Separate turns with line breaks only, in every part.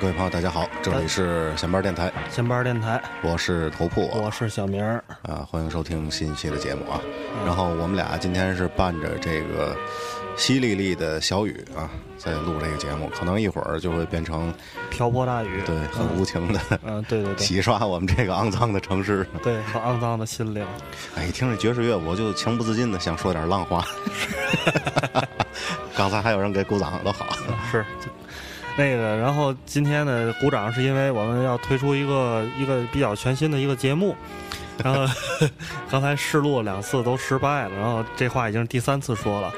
各位朋友，大家好，这里是闲班电台，
闲班电台，
我是头铺，
我是小明儿。
啊，欢迎收听新一期的节目啊。然后我们俩今天是伴着这个淅沥沥的小雨啊，在录这个节目，可能一会儿就会变成
瓢泼大雨，
对，很无情的，
嗯，对对对，
洗刷我们这个肮脏的城市，
对，和肮脏的心灵。
哎，一听这爵士乐，我就情不自禁的想说点浪话。刚才还有人给鼓掌，都好，
是。那个，然后今天呢，鼓掌是因为我们要推出一个一个比较全新的一个节目，然后 刚才试录两次都失败了，然后这话已经是第三次说了。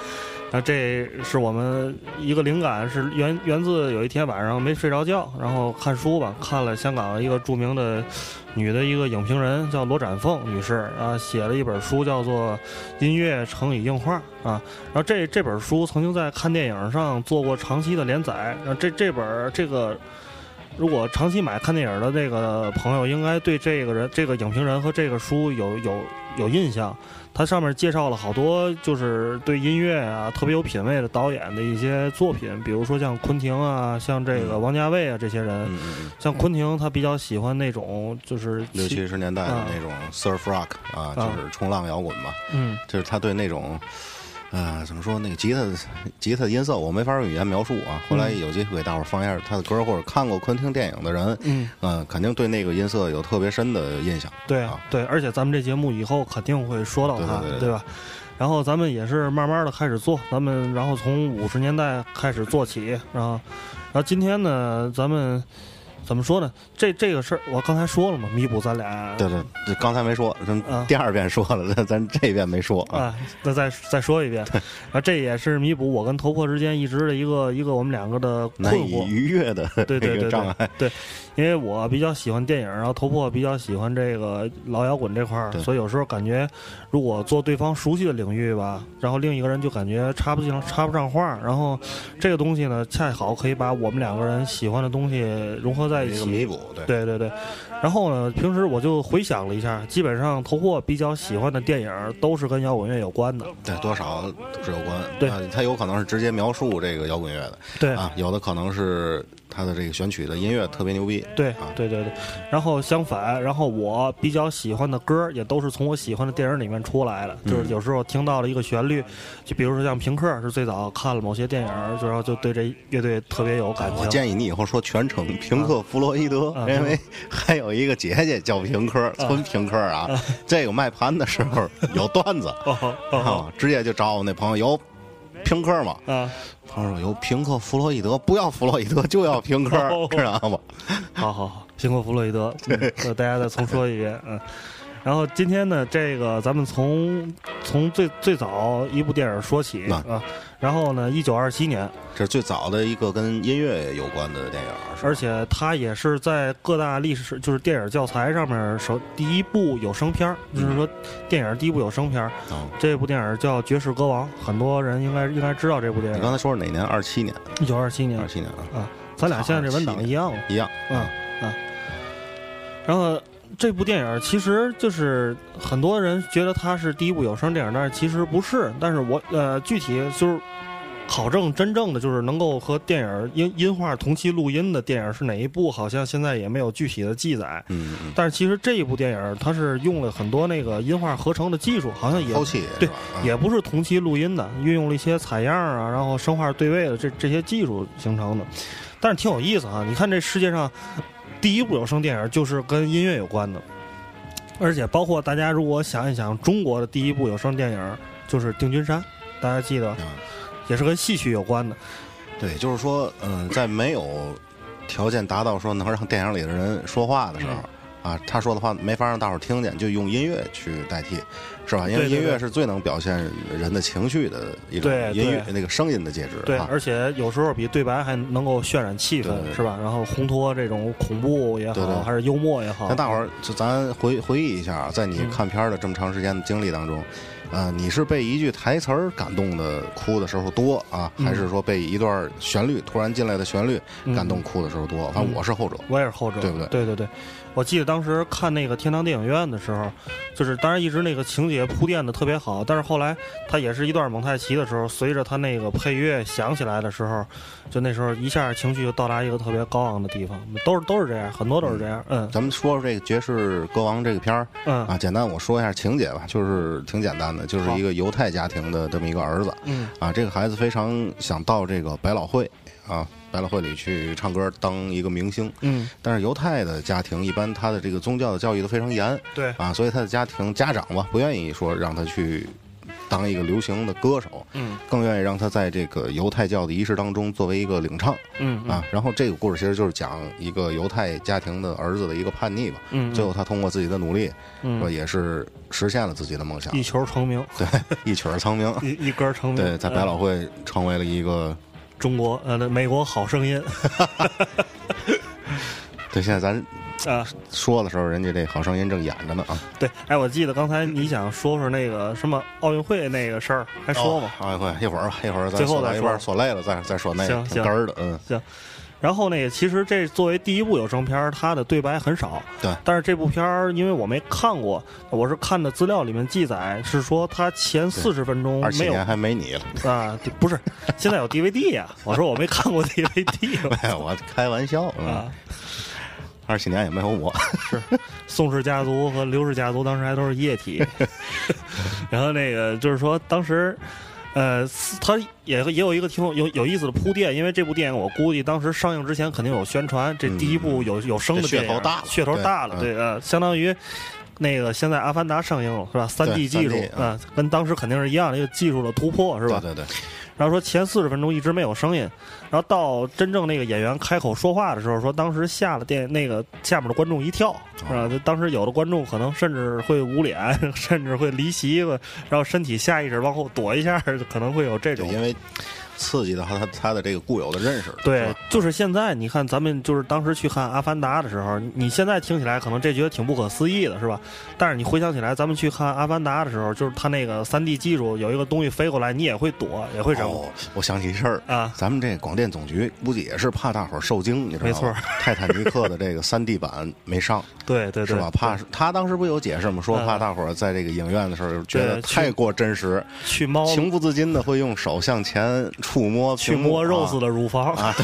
那这是我们一个灵感，是源源自有一天晚上没睡着觉，然后看书吧，看了香港一个著名的女的一个影评人叫罗展凤女士啊，写了一本书叫做《音乐乘以硬画》啊，然后这这本书曾经在看电影上做过长期的连载，然后这这本这个如果长期买看电影的那个朋友，应该对这个人这个影评人和这个书有有有印象。它上面介绍了好多，就是对音乐啊特别有品位的导演的一些作品，比如说像昆汀啊，像这个王家卫啊这些人。像昆汀，他比较喜欢那种就是
六七十年代的那种 surf rock 啊，就是冲浪摇滚嘛。
嗯，
就是他对那种。啊，怎么说那个吉他吉他音色我没法用语言描述啊。后来有机会给大伙儿放一下他的歌，或者看过昆汀电影的人，嗯，肯定对那个音色有特别深的印象。
对啊，对，而且咱们这节目以后肯定会说到他，
对
吧？然后咱们也是慢慢的开始做，咱们然后从五十年代开始做起，然后，然后今天呢，咱们。怎么说呢？这这个事儿我刚才说了嘛，弥补咱俩。
对对，刚才没说，咱第二遍说了，咱咱这遍没说
啊。那再再说一遍，啊，这也是弥补我跟头破之间一直的一个一个我们两个的困惑
逾越的
对对对
障碍。
对，因为我比较喜欢电影，然后头破比较喜欢这个老摇滚这块儿，所以有时候感觉如果做对方熟悉的领域吧，然后另一个人就感觉插不进插不上话，然后这个东西呢，恰好可以把我们两个人喜欢的东西融合在。一个
弥补，
对对对对，然后呢，平时我就回想了一下，基本上头货比较喜欢的电影都是跟摇滚乐有关的，
对，多少是有关，
对，
它有可能是直接描述这个摇滚乐的，
对
啊，有的可能是。他的这个选曲的音乐特别牛逼，
对啊，对对对。然后相反，然后我比较喜欢的歌也都是从我喜欢的电影里面出来的。就是有时候听到了一个旋律，就比如说像平克是最早看了某些电影，然后就对这乐队特别有感情。
我建议你以后说全程平克·弗洛伊德，因为还有一个姐姐叫平科，纯平科啊。这个卖盘的时候有段子，直接就找我那朋友有。平科嘛，
啊，
他说有平克弗洛伊德，不要弗洛伊德，就要平科，知道吗？
好好好，平克弗洛伊德，大家再重说一遍，嗯。然后今天呢，这个咱们从从最最早一部电影说起啊。然后呢，一九二七年，
这是最早的一个跟音乐有关的电影，
而且它也是在各大历史就是电影教材上面首第一部有声片就是说电影第一部有声片这部电影叫《爵士歌王》，很多人应该应该知道这部电影。
你刚才说是哪年？二七年。
一九二七年。
二七年
啊。啊，咱俩现在这文档一样。
一样。
嗯嗯。然后。这部电影其实就是很多人觉得它是第一部有声电影，但是其实不是。但是我呃，具体就是考证真正的就是能够和电影音音画同期录音的电影是哪一部，好像现在也没有具体的记载。
嗯
嗯。但是其实这一部电影它是用了很多那个音画合成的技术，好像也对，也不是同期录音的，运用了一些采样啊，然后声画对位的这这些技术形成的。但是挺有意思啊！你看这世界上。第一部有声电影就是跟音乐有关的，而且包括大家如果想一想，中国的第一部有声电影就是《定军山》，大家记得，也是跟戏曲有关的。
对，就是说，嗯，在没有条件达到说能让电影里的人说话的时候，啊，他说的话没法让大伙儿听见，就用音乐去代替，是吧？因为音乐是最能表现人的情绪的一种音乐，那个声音的介质。
对，而且有时候比对白还能够渲染气氛，是吧？然后烘托这种恐怖也好，还是幽默也好。
那大伙儿就咱回回忆一下，在你看片的这么长时间的经历当中。啊，你是被一句台词儿感动的哭的时候多啊，还是说被一段旋律突然进来的旋律感动哭的时候多？反正我是后者，
我也是后者，
对不对？
对对对。我记得当时看那个天堂电影院的时候，就是当然一直那个情节铺垫的特别好，但是后来他也是一段蒙太奇的时候，随着他那个配乐响起来的时候，就那时候一下情绪就到达一个特别高昂的地方，都是都是这样，很多都是这样。嗯，
咱们说说这个《爵士歌王》这个片儿，嗯。啊，简单我说一下情节吧，就是挺简单的，就是一个犹太家庭的这么一个儿子，嗯。啊，这个孩子非常想到这个百老汇啊。百老汇里去唱歌当一个明星，嗯，但是犹太的家庭一般他的这个宗教的教育都非常严，
对。
啊，所以他的家庭家长吧不愿意说让他去当一个流行的歌手，嗯，更愿意让他在这个犹太教的仪式当中作为一个领唱，嗯啊，然后这个故事其实就是讲一个犹太家庭的儿子的一个叛逆吧，嗯，最后他通过自己的努力，说也是实现了自己的梦想，
一。球成名，
对，一曲成名，
一一歌成名，
对，在百老汇成为了一个。
中国呃，那美国好声音，
对，现在咱啊说的时候，人家这好声音正演着呢啊。
对，哎，我记得刚才你想说说那个什么奥运会那个事儿，还说吗？
奥运会一会儿吧，一会儿
最后
再说，说累了再再说那个根儿的，嗯，
行。然后呢，其实这作为第一部有声片儿，它的对白很少。
对。
但是这部片儿，因为我没看过，我是看的资料里面记载，是说它前四十分钟没有
还没你了
啊？不是，现在有 DVD 呀。我说我没看过 DVD。
哎，我开玩笑啊。二七年也没有我。
是，宋氏家族和刘氏家族当时还都是液体。然后那个就是说当时。呃，它也也有一个挺有有意思的铺垫，因为这部电影我估计当时上映之前肯定有宣传，这第一部有有声的
噱头大，
噱头大了，对呃，相当于那个现在《阿凡达》上映了是吧？三 D 技术啊，跟当时肯定是一样的一个技术的突破是吧？
对对。
然后说前四十分钟一直没有声音，然后到真正那个演员开口说话的时候，说当时吓了电那个下面的观众一跳，是吧？当时有的观众可能甚至会捂脸，甚至会离席，然后身体下意识往后躲一下，可能会有这种。
因为。刺激到他他的这个固有的认识。
对，就是现在你看，咱们就是当时去看《阿凡达》的时候，你现在听起来可能这觉得挺不可思议的，是吧？但是你回想起来，咱们去看《阿凡达》的时候，就是他那个三 D 技术，有一个东西飞过来，你也会躲，也会扔。
我想起一事儿啊，咱们这广电总局估计也是怕大伙儿受惊，你知道吗？
没错，
泰坦尼克的这个三 D 版没上，
对对
是吧？怕他当时不有解释吗？说怕大伙儿在这个影院的时候觉得太过真实，
去猫
情不自禁的会用手向前触摸
去摸。摸肉似的乳房
啊，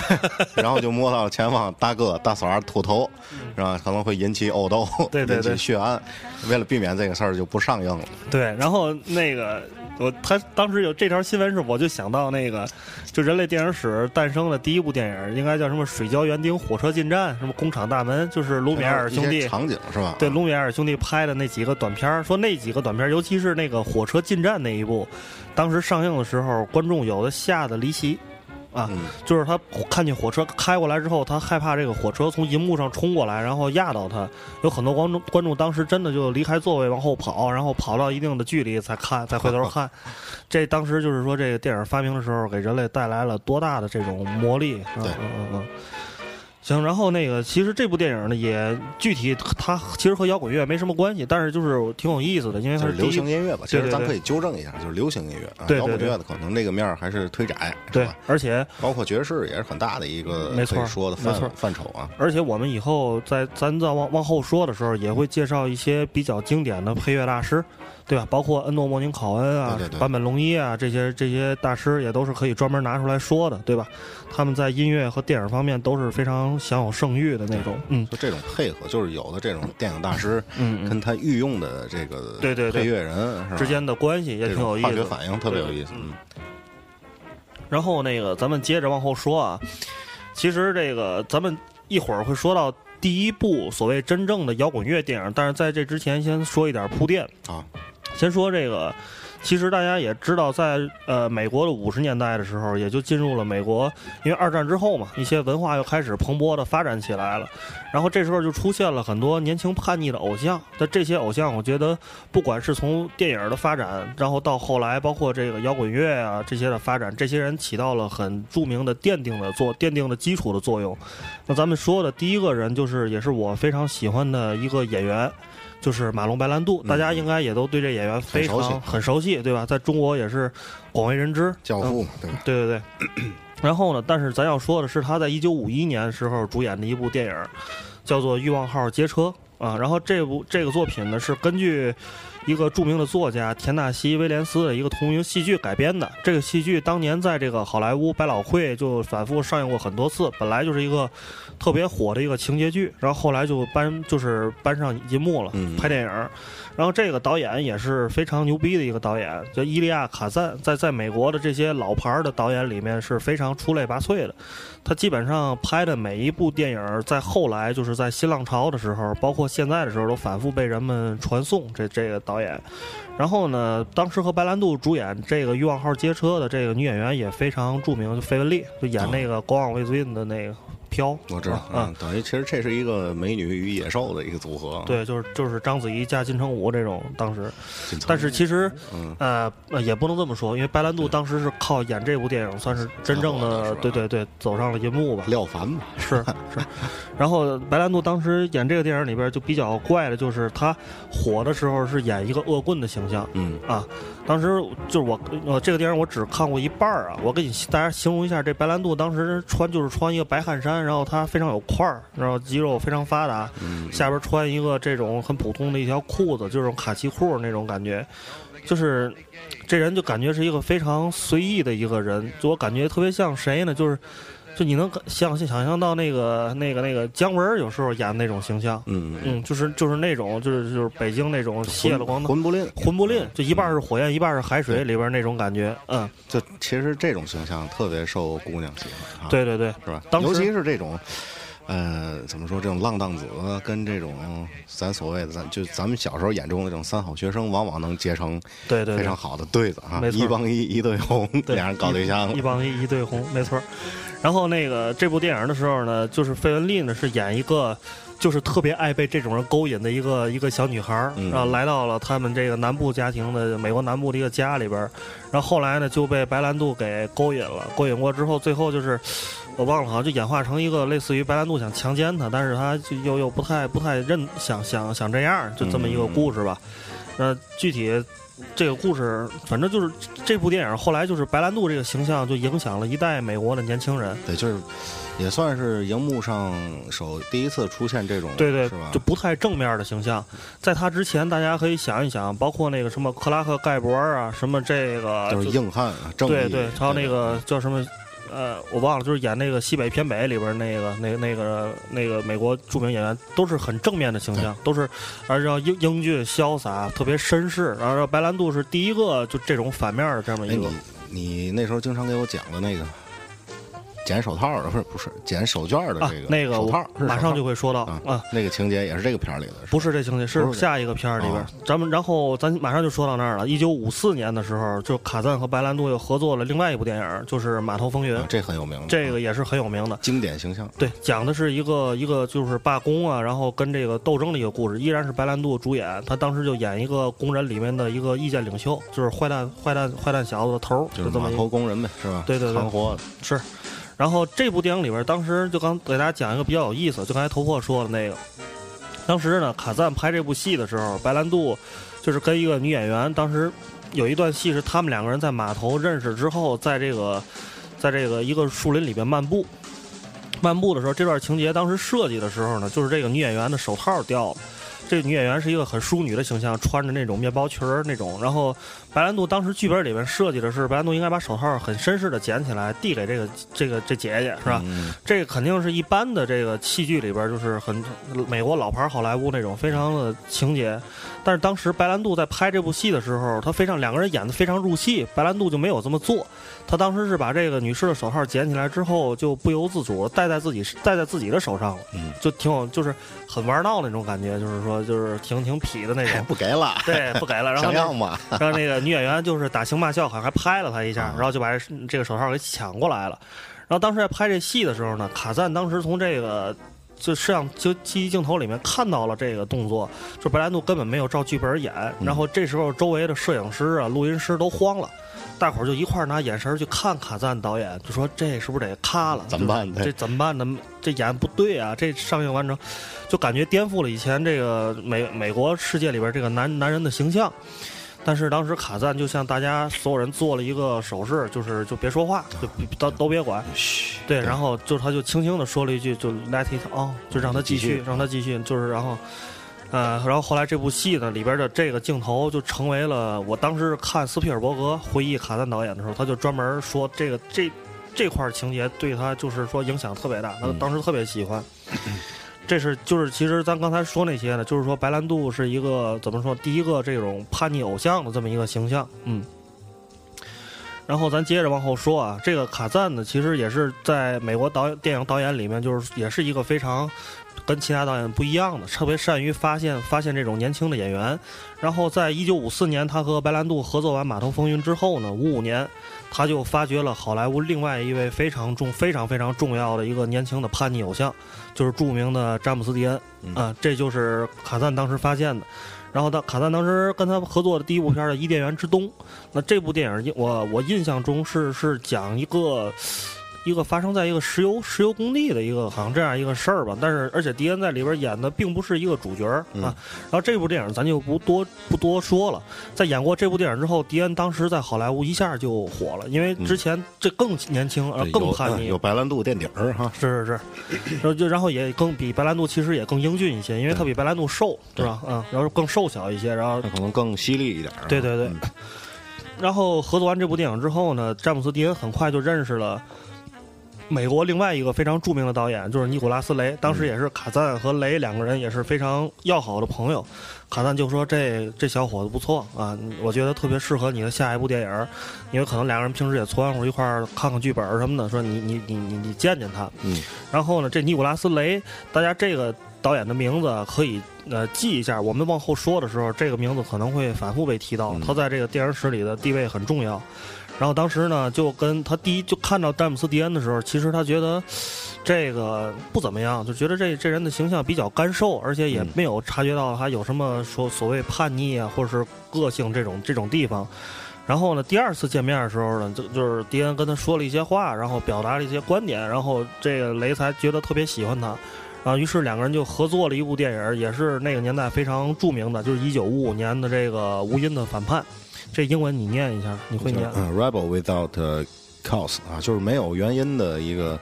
然后就摸到了前方大哥大嫂秃头，是吧？可能会引起殴斗，
引
起血案。为了避免这个事儿，就不上映了。
对，然后那个我他当时有这条新闻是，我就想到那个，就人类电影史诞生的第一部电影，应该叫什么《水浇园丁火车进站》，什么工厂大门，就是卢米埃尔兄弟
场景是吧？
对，卢米埃尔兄弟拍的那几个短片说那几个短片尤其是那个火车进站那一部，当时上映的时候，观众有的吓得离席。啊，就是他看见火车开过来之后，他害怕这个火车从银幕上冲过来，然后压到他。有很多观众观众当时真的就离开座位往后跑，然后跑到一定的距离才看，再回头看。这当时就是说，这个电影发明的时候，给人类带来了多大的这种魔力？
对，
嗯嗯嗯。行，然后那个，其实这部电影呢，也具体它其实和摇滚乐没什么关系，但是就是挺有意思的，因为它
是流行音乐吧。
其
实咱可以纠正一下，就是流行音乐啊，摇滚乐的可能那个面儿还是忒窄，
对，而且
包括爵士也是很大的一个
没错
说的范范畴啊。
而且我们以后在咱再往往后说的时候，也会介绍一些比较经典的配乐大师。对吧？包括恩诺莫宁考恩啊、坂本龙一啊，这些这些大师也都是可以专门拿出来说的，对吧？他们在音乐和电影方面都是非常享有盛誉的那种。嗯，
就这种配合，就是有的这种电影大师，嗯，跟他御用的这个
对对
配乐人
之间的关系也挺有意思，化
学反应特别有意思。
嗯。然后那个，咱们接着往后说啊。其实这个，咱们一会儿会说到第一部所谓真正的摇滚乐电影，但是在这之前，先说一点铺垫
啊。
先说这个，其实大家也知道，在呃美国的五十年代的时候，也就进入了美国，因为二战之后嘛，一些文化又开始蓬勃的发展起来了。然后这时候就出现了很多年轻叛逆的偶像。那这些偶像，我觉得不管是从电影的发展，然后到后来包括这个摇滚乐啊这些的发展，这些人起到了很著名的奠定的作奠定的基础的作用。那咱们说的第一个人，就是也是我非常喜欢的一个演员。就是马龙白兰度，大家应该也都对这演员非常很熟悉，对吧？在中国也是广为人知，
教父嘛，对吧？
对对对。然后呢，但是咱要说的是，他在一九五一年时候主演的一部电影，叫做《欲望号街车》啊。然后这部这个作品呢，是根据。一个著名的作家田纳西·威廉斯的一个同名戏剧改编的。这个戏剧当年在这个好莱坞百老汇就反复上映过很多次。本来就是一个特别火的一个情节剧，然后后来就搬就是搬上银幕了，拍电影。然后这个导演也是非常牛逼的一个导演，叫伊利亚·卡赞，在在美国的这些老牌的导演里面是非常出类拔萃的。他基本上拍的每一部电影，在后来就是在新浪潮的时候，包括现在的时候，都反复被人们传颂。这这个导演，然后呢，当时和白兰度主演这个《欲望号街车》的这个女演员也非常著名，就费雯丽，就演那个《国王卫斯印》的那个。飘，
我知道，嗯，等于其实这是一个美女与野兽的一个组合。
对，就是就是章子怡加金城武这种当时，但是其实，呃，也不能这么说，因为白兰度当时是靠演这部电影算是真正的，对对对，走上了银幕吧。
廖凡嘛，
是是。然后白兰度当时演这个电影里边就比较怪的，就是他火的时候是演一个恶棍的形象，
嗯
啊。当时就是我，呃，这个电影我只看过一半儿啊。我给你大家形容一下，这白兰度当时穿就是穿一个白汗衫，然后他非常有块儿，然后肌肉非常发达，下边穿一个这种很普通的一条裤子，就是卡其裤那种感觉，就是这人就感觉是一个非常随意的一个人，就我感觉特别像谁呢？就是。就你能想想象到那个那个那个姜文有时候演的那种形象，
嗯
嗯，就是就是那种就是就是北京那种卸了光的
魂不吝，
魂不吝，就一半是火焰，一半是海水里边那种感觉，嗯，
就其实这种形象特别受姑娘喜欢，
对对对，
是吧？尤其是这种。呃，怎么说？这种浪荡子跟这种咱所谓的咱就咱们小时候眼中的这种三好学生，往往能结成
对对
非常好的对子啊，
一
帮一一对红，俩人搞对象，
一帮一一对红，没错。然后那个这部电影的时候呢，就是费雯丽呢是演一个。就是特别爱被这种人勾引的一个一个小女孩儿，然后来到了他们这个南部家庭的美国南部的一个家里边儿，然后后来呢就被白兰度给勾引了，勾引过之后，最后就是我忘了，好像就演化成一个类似于白兰度想强奸她，但是她就又又不太不太认想想想这样，就这么一个故事吧。那具体这个故事，反正就是这部电影后来就是白兰度这个形象就影响了一代美国的年轻人。
对，就是。也算是荧幕上首第一次出现这种，
对对，
是吧？
就不太正面的形象。在他之前，大家可以想一想，包括那个什么克拉克盖博啊，什么这个
就是硬汉啊，正，
对对，还有那个叫什么，呃，我忘了，就是演那个西北偏北里边那个那那个那个美国著名演员，都是很正面的形象，都是而且英英俊潇洒，特别绅士。然后白兰度是第一个就这种反面的这么一个。
你你那时候经常给我讲的那个。捡手套的不是不是捡手绢的这个
那个
手套，
马上就会说到啊，
那个情节也是这个片儿里的，
不是这情节是下一个片儿里边。咱们然后咱马上就说到那儿了。一九五四年的时候，就卡赞和白兰度又合作了另外一部电影，就是《码头风云》，
这很有名，
这个也是很有名的
经典形象。
对，讲的是一个一个就是罢工啊，然后跟这个斗争的一个故事，依然是白兰度主演，他当时就演一个工人里面的一个意见领袖，就是坏蛋坏蛋坏蛋小子的头，
就是
码
头工人呗，是吧？
对对对，
扛活
是。然后这部电影里边，当时就刚给大家讲一个比较有意思，就刚才头破说的那个，当时呢，卡赞拍这部戏的时候，白兰度就是跟一个女演员，当时有一段戏是他们两个人在码头认识之后，在这个在这个一个树林里边漫步，漫步的时候，这段情节当时设计的时候呢，就是这个女演员的手套掉了。这个女演员是一个很淑女的形象，穿着那种面包裙儿那种。然后白兰度当时剧本里面设计的是，白兰度应该把手套很绅士的捡起来，递给这个这个这姐姐，是吧？这个肯定是一般的这个戏剧里边就是很美国老牌好莱坞那种非常的情节。但是当时白兰度在拍这部戏的时候，他非常两个人演的非常入戏，白兰度就没有这么做。他当时是把这个女士的手套捡起来之后，就不由自主戴在自己戴在自己的手上了，就挺有就是很玩闹那种感觉，就是说。说就是挺挺痞的那种，
不给了，
对，不给了。然后
想要吗？
然后那个女演员就是打情骂俏，好像还拍了他一下，然后就把这个手套给抢过来了。然后当时在拍这戏的时候呢，卡赞当时从这个就摄像就记忆镜头里面看到了这个动作，就白兰度根本没有照剧本演。然后这时候周围的摄影师啊、录音师都慌了。大伙儿就一块儿拿眼神去看卡赞导演，就说这是不是得卡了？
怎么办？
这怎么办呢？这演不对啊！这上映完成，就感觉颠覆了以前这个美美国世界里边这个男男人的形象。但是当时卡赞就向大家所有人做了一个手势，就是就别说话，就都都别管。
嘘。
对，然后就他就轻轻的说了一句，就 let it on，就让他继续，让他继续，就是然后。呃，然后后来这部戏呢里边的这个镜头就成为了我当时看斯皮尔伯格回忆卡赞导演的时候，他就专门说这个这这块情节对他就是说影响特别大，他当时特别喜欢。这是就是其实咱刚才说那些呢，就是说白兰度是一个怎么说第一个这种叛逆偶像的这么一个形象，嗯。然后咱接着往后说啊，这个卡赞呢，其实也是在美国导演电影导演里面，就是也是一个非常。跟其他导演不一样的，特别善于发现发现这种年轻的演员。然后，在一九五四年，他和白兰度合作完《码头风云》之后呢，五五年，他就发掘了好莱坞另外一位非常重、非常非常重要的一个年轻的叛逆偶像，就是著名的詹姆斯·迪恩啊，这就是卡赞当时发现的。然后，他卡赞当时跟他合作的第一部片的《伊甸园之冬》，那这部电影我我印象中是是讲一个。一个发生在一个石油石油工地的一个好像这样一个事儿吧，但是而且迪恩在里边演的并不是一个主角啊。然后这部电影咱就不多不多说了。在演过这部电影之后，迪恩当时在好莱坞一下就火了，因为之前这更年轻，更叛逆，
有白兰度垫底儿哈。
是是是，然后就然后也更比白兰度其实也更英俊一些，因为他比白兰度瘦，对吧？嗯，然后更瘦小一些，然后
可能更犀利一点。
对对对。然后合作完这部电影之后呢，詹姆斯·迪恩很快就认识了。美国另外一个非常著名的导演就是尼古拉斯雷，当时也是卡赞和雷两个人也是非常要好的朋友。卡赞就说：“这这小伙子不错啊，我觉得特别适合你的下一部电影，因为可能两个人平时也撮合一块儿看看剧本什么的。说你你你你你见见他。
嗯。
然后呢，这尼古拉斯雷，大家这个导演的名字可以呃记一下，我们往后说的时候，这个名字可能会反复被提到。他在这个电影史里的地位很重要。”然后当时呢，就跟他第一就看到詹姆斯·迪恩的时候，其实他觉得这个不怎么样，就觉得这这人的形象比较干瘦，而且也没有察觉到他有什么说所谓叛逆啊，或者是个性这种这种地方。然后呢，第二次见面的时候呢，就就是迪恩跟他说了一些话，然后表达了一些观点，然后这个雷才觉得特别喜欢他，然后于是两个人就合作了一部电影，也是那个年代非常著名的，就是一九五五年的这个《无音的反叛》。这英文你念一下，你会念？
嗯，Rebel without cause 啊，就是没有原因的一个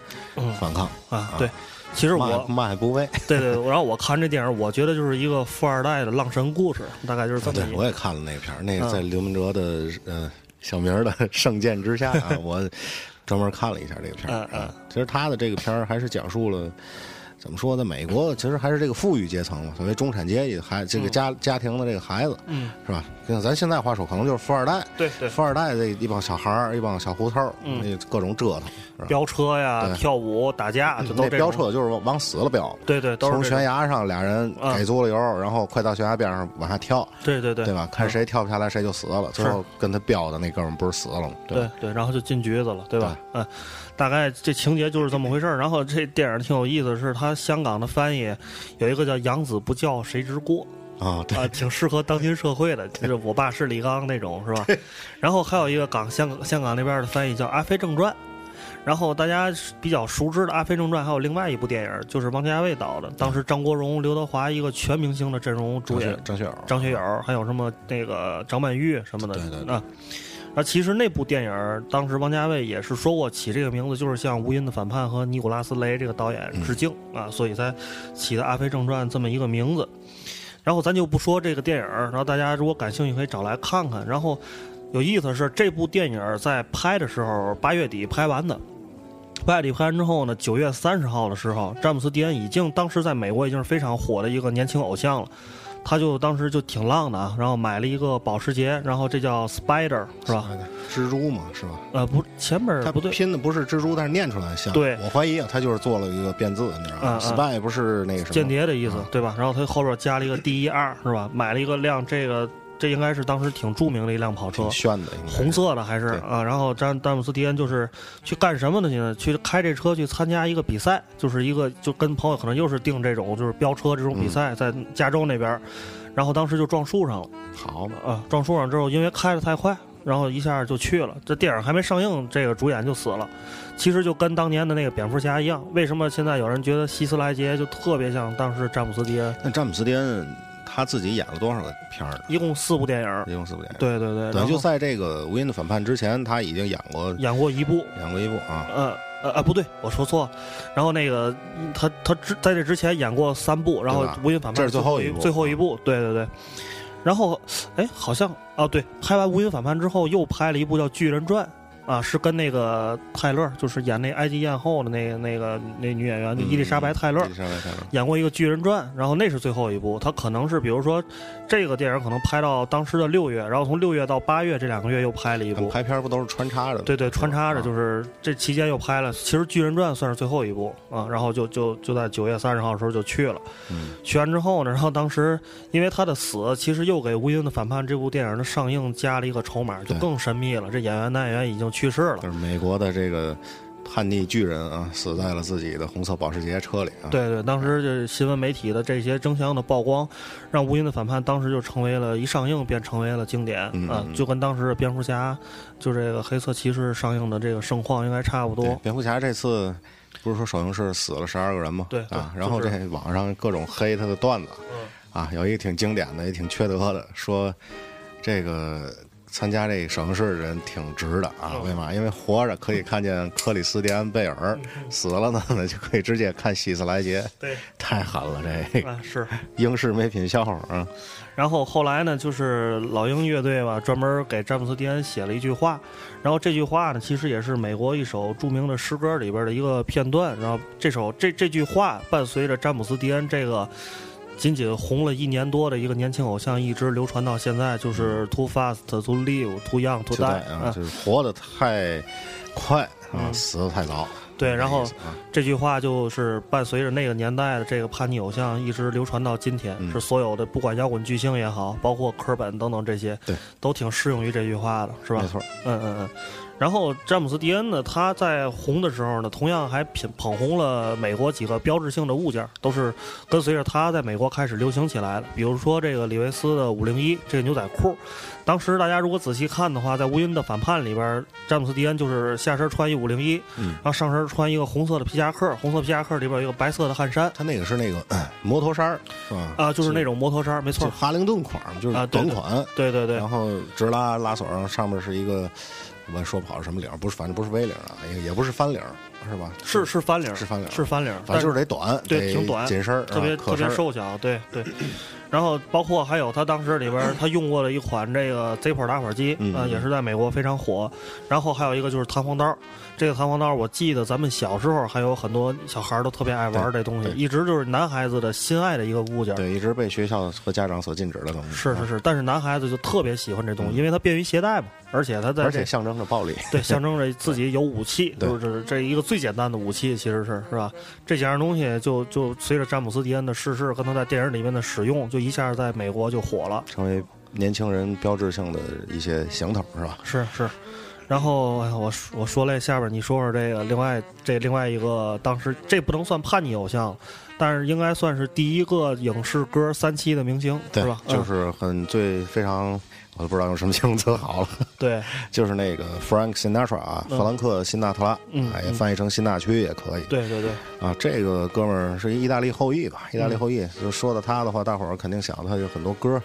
反抗
啊。对，其实我
卖不为。
对对，然后我看这电影，我觉得就是一个富二代的浪神故事，大概就是这么。
对，我也看了那片儿，那个在刘明哲的呃小明的 圣剑之下啊，我专门看了一下这个片儿。
嗯嗯，
其实他的这个片儿还是讲述了。怎么说呢？美国其实还是这个富裕阶层嘛，所谓中产阶级，孩这个家家庭的这个孩子，
嗯，
是吧？像咱现在话说，可能就是富二代，
对对，
富二代这一帮小孩儿，一帮小胡头，那各种折腾，
飙车呀，跳舞打架，就都
飙车就是往死了飙，
对对，
从悬崖上俩人给足了油，然后快到悬崖边上往下跳，
对对对，
对吧？看谁跳不下来谁就死了，最后跟他飙的那哥们不是死了吗？
对对，然后就进局子了，对吧？嗯。大概这情节就是这么回事儿，然后这电影挺有意思，是他香港的翻译有一个叫“养子不教谁之过”
啊，
啊，挺适合当今社会的，就是我爸是李刚那种，是吧？然后还有一个港香港香港那边的翻译叫《阿飞正传》，然后大家比较熟知的《阿飞正传》还有另外一部电影，就是王家卫导的，当时张国荣、刘德华一个全明星的阵容主演，
张学友，
张学友，还有什么那个张曼玉什么的，
对对
啊。啊，其实那部电影当时王家卫也是说过，起这个名字就是向《无音的反叛》和尼古拉斯雷这个导演致敬啊，所以才起的《阿飞正传》这么一个名字。然后咱就不说这个电影，然后大家如果感兴趣可以找来看看。然后有意思是，这部电影在拍的时候八月底拍完的，八月底拍完之后呢，九月三十号的时候，詹姆斯·迪恩已经当时在美国已经是非常火的一个年轻偶像了。他就当时就挺浪的啊，然后买了一个保时捷，然后这叫 Spider 是吧？
蜘蛛嘛是吧？
呃，不，前面
他
不对，
拼的不是蜘蛛，但是念出来像。
对，
我怀疑啊，他就是做了一个变字，你知道吗？Spy 不是那个什么
间谍的意思，对吧？然后他后边加了一个 D E R 是吧？买了一个辆这个。这应该是当时挺著名的一辆跑车，
炫的，
红色的还是啊？然后詹詹姆斯迪恩就是去干什么呢？现在去开这车去参加一个比赛，就是一个就跟朋友可能又是订这种就是飙车这种比赛，在加州那边，然后当时就撞树上了。
好嘛
啊！撞树上之后，因为开的太快，然后一下就去了。这电影还没上映，这个主演就死了。其实就跟当年的那个蝙蝠侠一样。为什么现在有人觉得希斯莱杰就特别像当时詹姆斯迪恩？
那詹姆斯迪恩。他自己演了多少个片儿？
一共四部电影。
一共四部电影。
对对对。
等于就在这个《无音的反叛》之前，他已经演过
演过一部，
演过一部啊。
呃呃啊，不对，我说错。然后那个他他之在这之前演过三部，然后《无音反叛》
这是最后
一
部。
最后一部，对对对。然后哎，好像哦对，拍完《无音反叛》之后，又拍了一部叫《巨人传》。啊，是跟那个泰勒，就是演那埃及艳后的那个那个那女演员，伊丽莎白泰勒，演过一个巨人传，然后那是最后一部。他可能是比如说，这个电影可能拍到当时的六月，然后从六月到八月这两个月又拍了一部。
拍片不都是穿插着？
对对，穿插着，就是这期间又拍了。其实巨人传算是最后一部啊，然后就就就在九月三十号的时候就去了。去完之后呢，然后当时因为他的死，其实又给《无英的反叛》这部电影的上映加了一个筹码，就更神秘了。这演员男演员已经。去世了，
就是美国的这个叛逆巨人啊，死在了自己的红色保时捷车里啊。
对对，当时就新闻媒体的这些争相的曝光，让《无垠的反叛》当时就成为了一上映便成为了经典啊，就跟当时蝙蝠侠就这个黑色骑士上映的这个盛况应该差不多。
蝙蝠侠这次不是说首映式死了十二个人吗？
对
啊，然后这网上各种黑他的段子，啊，有一个挺经典的，也挺缺德的，说这个。参加这个首映式的人挺值的啊！为嘛？因为活着可以看见克里斯蒂安贝尔，死了呢，那就可以直接看希斯莱杰。
对，
太狠了，这
是
英式没品笑话啊！
然后后来呢，就是老鹰乐队吧，专门给詹姆斯迪恩写了一句话，然后这句话呢，其实也是美国一首著名的诗歌里边的一个片段。然后这首这这句话伴随着詹姆斯迪恩这个。仅仅红了一年多的一个年轻偶像，一直流传到现在，就是 too fast to live, too young to die
啊，就是活得太快啊，死得太早。
对，然后这句话就是伴随着那个年代的这个叛逆偶像，一直流传到今天，是所有的不管摇滚巨星也好，包括科本等等这些，
对，
都挺适用于这句话的，是吧？
没错，
嗯嗯嗯。然后詹姆斯迪恩呢，他在红的时候呢，同样还品捧红了美国几个标志性的物件，都是跟随着他在美国开始流行起来的。比如说这个李维斯的五零一这个牛仔裤，当时大家如果仔细看的话，在《乌云的反叛》里边，詹姆斯迪恩就是下身穿一五零一，然后上身穿一个红色的皮夹克，红色皮夹克里边有一个白色的汗衫。
他那个是那个摩托衫是吧？
啊，就是那种摩托衫，没错，
哈灵顿款，就是短款，
对对对，
然后直拉拉锁上，上面是一个。我说不好是什么领，不是，反正不是 V 领啊，也也不是翻领，是吧？
是是翻领，
是翻领，
是翻领，
反正就是得短，
对，挺短，
紧身，
特别特别瘦小，对对。然后包括还有他当时里边他用过的一款这个 Zippo 打火机，
啊，
也是在美国非常火。然后还有一个就是弹簧刀，这个弹簧刀我记得咱们小时候还有很多小孩都特别爱玩这东西，一直就是男孩子的心爱的一个物件。
对，一直被学校和家长所禁止的东西。
是是是，但是男孩子就特别喜欢这东西，因为它便于携带嘛，而且它在
而且象征着暴力，
对，象征着自己有武器，就是这一个最简单的武器，其实是是吧？这几样东西就就随着詹姆斯迪恩的逝世和他在电影里面的使用，就一下在美国。就火了，
成为年轻人标志性的一些行头，是吧？
是是，然后我我说了下边，你说说这个另外这另外一个，当时这不能算叛逆偶像，但是应该算是第一个影视歌三期的明星，是吧？
就是很最非常，我都不知道用什么形容词好了。
对，
就是那个 Frank Sinatra 啊，弗兰克·辛纳特拉，
嗯，
也翻译成辛纳区也可以。
对对对，
啊，这个哥们儿是一意大利后裔吧？意大利后裔，就说到他的话，大伙儿肯定想到他有很多歌。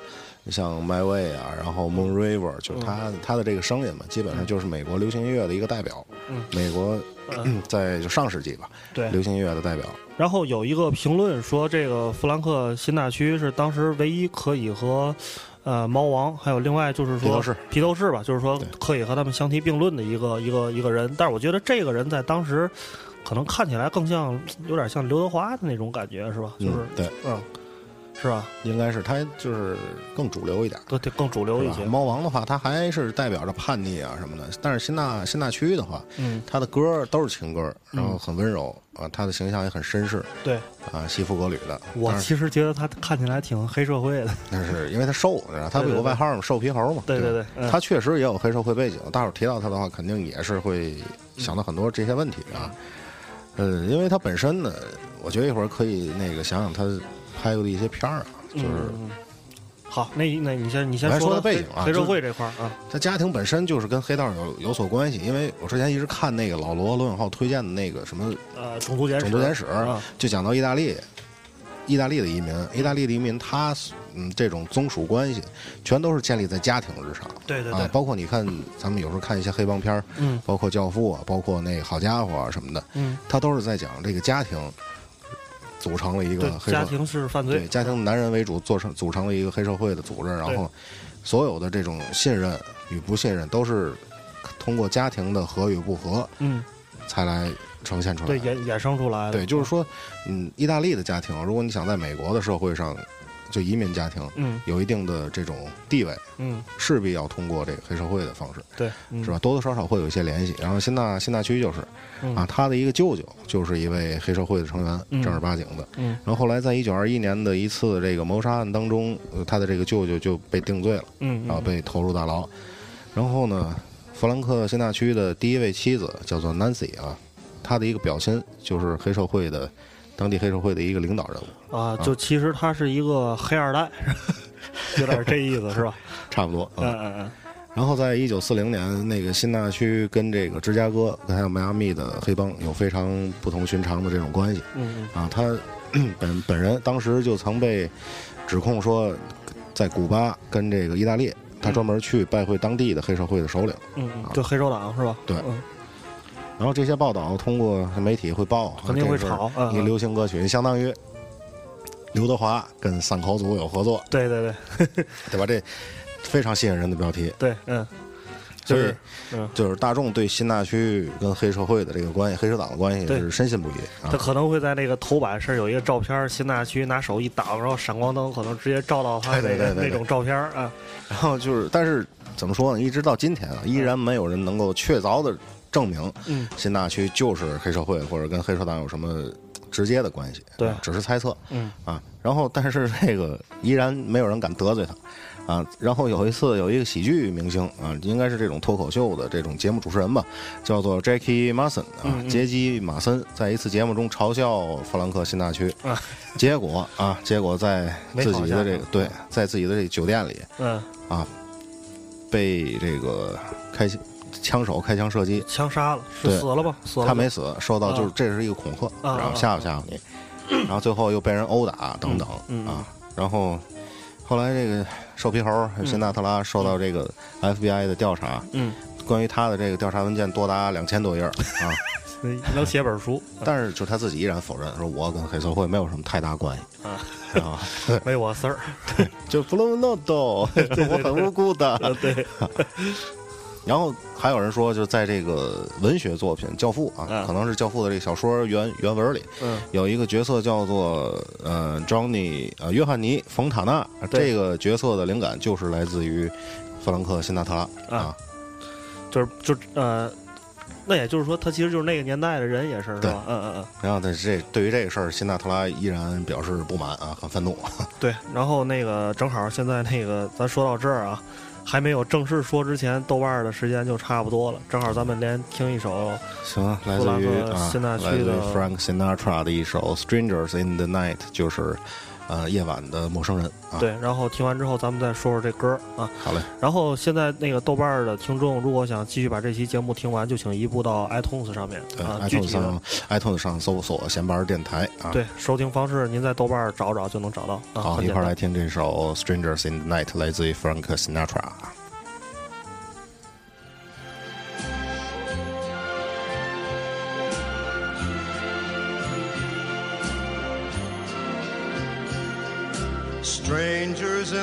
像 My Way 啊，然后 Moon River，就是他他的这个声音嘛，基本上就是美国流行音乐的一个代表。
嗯，
美国 在就上世纪吧，
对
流行音乐的代表。
然后有一个评论说，这个弗兰克辛纳区是当时唯一可以和呃猫王，还有另外就是说
披头士，
皮头士吧，就是说可以和他们相提并论的一个一个一个人。但是我觉得这个人在当时可能看起来更像有点像刘德华的那种感觉，是吧？就是
对，
嗯。是吧？
应该是他就是更主流一点，
对对，更主流一些。
猫王的话，他还是代表着叛逆啊什么的。但是辛纳辛纳区的话，
嗯，
他的歌都是情歌，然后很温柔啊，他的形象也很绅士，
对
啊，西服革履的。
我其实觉得他看起来挺黑社会的，
那是因为他瘦，他不有个外号吗？瘦皮猴嘛。
对对
对，他确实也有黑社会背景。大伙提到他的话，肯定也是会想到很多这些问题啊。呃，因为他本身呢，我觉得一会儿可以那个想想他拍过的一些片儿啊。就是，
好，那那你先你先
说
的
背景啊，
黑社会这块儿啊，
他家庭本身就是跟黑道有有所关系，因为我之前一直看那个老罗罗永浩推荐的那个什么
呃种族简史，
种族简史，就讲到意大利，意大利的移民，意大利的移民，他嗯这种宗属关系，全都是建立在家庭日常，
对对对，
包括你看咱们有时候看一些黑帮片儿，
嗯，
包括教父啊，包括那好家伙啊什么的，
嗯，
他都是在讲这个家庭。组成了一个黑
家庭是犯罪，
对家庭男人为主做成组成了一个黑社会的组织，然后所有的这种信任与不信任都是通过家庭的和与不和，
嗯，
才来呈现出来，
对衍衍生出来的。
对，就是说，嗯，意大利的家庭，如果你想在美国的社会上。就移民家庭，
嗯，
有一定的这种地位，
嗯，
势必要通过这个黑社会的方式，
对，
是吧？多多少少会有一些联系。然后新纳新纳区就是，啊，他的一个舅舅就是一位黑社会的成员，正儿八经的。
嗯，
然后后来在一九二一年的一次这个谋杀案当中，他的这个舅舅就被定罪了，
嗯，
然后被投入大牢。然后呢，弗兰克新纳区的第一位妻子叫做 Nancy 啊，他的一个表亲就是黑社会的。当地黑社会的一个领导人
物啊，就其实他是一个黑二代，有点这意思是吧？
差不多。
嗯嗯嗯。
然后在一九四零年，那个新纳区跟这个芝加哥还有迈阿密的黑帮有非常不同寻常的这种关系。
嗯
嗯。啊，他 本本人当时就曾被指控说，在古巴跟这个意大利，他专门去拜会当地的黑社会的首领。
嗯嗯。就黑手党是吧？
对。然后这些报道通过媒体会报，
肯定会炒。
一个流行歌曲，相当于刘德华跟三口组有合作。
对对对，
对吧？这非常吸引人的标题。
对，嗯，
所以，就是大众对新大区跟黑社会的这个关系，黑手党的关系是深信不疑。
他可能会在那个头版是有一个照片，新大区拿手一挡，然后闪光灯可能直接照到他那个那种照片啊。
然后就是，但是怎么说呢？一直到今天啊，依然没有人能够确凿的。证明，
嗯，
新大区就是黑社会或者跟黑手党有什么直接的关系？
对，
只是猜测，
嗯。
啊，然后但是这个依然没有人敢得罪他，啊，然后有一次有一个喜剧明星啊，应该是这种脱口秀的这种节目主持人吧，叫做 Jackie Mason 啊，杰基马森，在一次节目中嘲笑弗兰克新大区，
啊，
结果啊，结果在自己的这个对，在自己的这个酒店里，
嗯。
啊，被这个开枪手开枪射击，
枪杀了，是死了吧？死了。
他没死，受到就是这是一个恐吓，然后吓唬吓唬你，然后最后又被人殴打等等啊。然后后来这个瘦皮猴辛纳特拉受到这个 FBI 的调查，
嗯，
关于他的这个调查文件多达两千多页啊，
能写本书。
但是就他自己依然否认，说我跟黑社会没有什么太大关系啊，啊，
没我事儿，
就不能弄懂，我很无辜的，
对。
然后还有人说，就在这个文学作品《教父》啊，可能是《教父》的这个小说原原文里，有一个角色叫做呃，Johnny 呃，约翰尼·冯塔纳，这个角色的灵感就是来自于弗兰克·辛纳特拉啊，
就是就呃，那也就是说，他其实就是那个年代的人，也是是吧？嗯嗯嗯。
然后他这对于这个事儿，辛纳特拉依然表示不满啊，很愤怒。
对，然后那个正好现在那个咱说到这儿啊。还没有正式说之前，豆瓣的时间就差不多了。正好咱们连听一首，
行，来自于啊，来自于 Frank Sinatra 的一首《Strangers in the Night》，就是。呃，夜晚的陌生人啊，
对，然后听完之后，咱们再说说这歌啊。
好嘞。
然后现在那个豆瓣的听众，如果想继续把这期节目听完，就请移步到 iTunes 上面啊。
iTunes 上，iTunes 上搜索“闲班电台”啊。
对，收听方式您在豆瓣找找就能找到。
好，一块来听这首《Strangers in the Night》，来自于 Frank Sinatra。